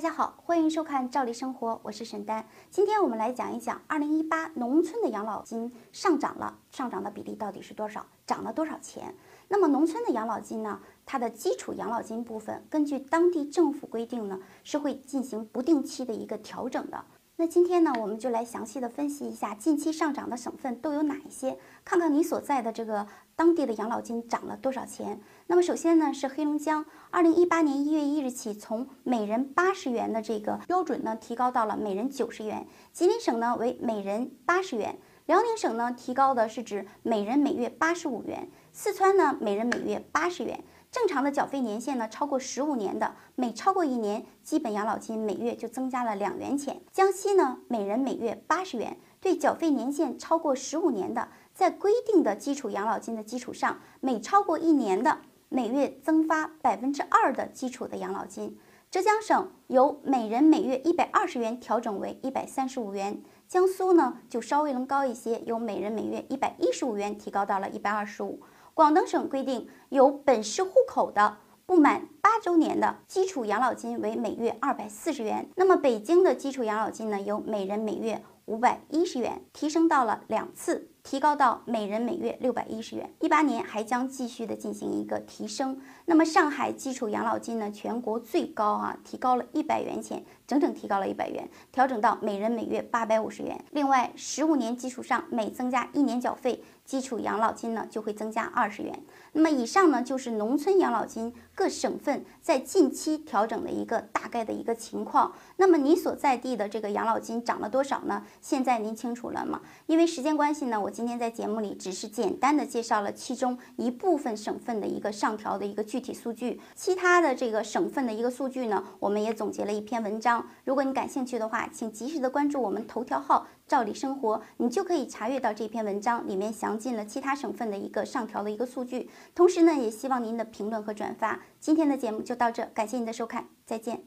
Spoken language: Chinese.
大家好，欢迎收看《赵丽生活》，我是沈丹。今天我们来讲一讲二零一八农村的养老金上涨了，上涨的比例到底是多少？涨了多少钱？那么农村的养老金呢？它的基础养老金部分，根据当地政府规定呢，是会进行不定期的一个调整的。那今天呢，我们就来详细的分析一下近期上涨的省份都有哪一些，看看你所在的这个当地的养老金涨了多少钱。那么首先呢是黑龙江，二零一八年一月一日起，从每人八十元的这个标准呢，提高到了每人九十元。吉林省呢为每人八十元，辽宁省呢提高的是指每人每月八十五元，四川呢每人每月八十元。正常的缴费年限呢，超过十五年的，每超过一年，基本养老金每月就增加了两元钱。江西呢，每人每月八十元，对缴费年限超过十五年的，在规定的基础养老金的基础上，每超过一年的，每月增发百分之二的基础的养老金。浙江省由每人每月一百二十元调整为一百三十五元，江苏呢就稍微能高一些，由每人每月一百一十五元提高到了一百二十五。广东省规定，有本市户口的不满八周年的基础养老金为每月二百四十元。那么北京的基础养老金呢，由每人每月五百一十元提升到了两次。提高到每人每月六百一十元，一八年还将继续的进行一个提升。那么上海基础养老金呢，全国最高啊，提高了一百元钱，整整提高了一百元，调整到每人每月八百五十元。另外，十五年基础上每增加一年缴费，基础养老金呢就会增加二十元。那么以上呢就是农村养老金各省份在近期调整的一个大概的一个情况。那么你所在地的这个养老金涨了多少呢？现在您清楚了吗？因为时间关系呢，我。今天在节目里只是简单的介绍了其中一部分省份的一个上调的一个具体数据，其他的这个省份的一个数据呢，我们也总结了一篇文章。如果你感兴趣的话，请及时的关注我们头条号“照理生活”，你就可以查阅到这篇文章里面详尽了其他省份的一个上调的一个数据。同时呢，也希望您的评论和转发。今天的节目就到这，感谢您的收看，再见。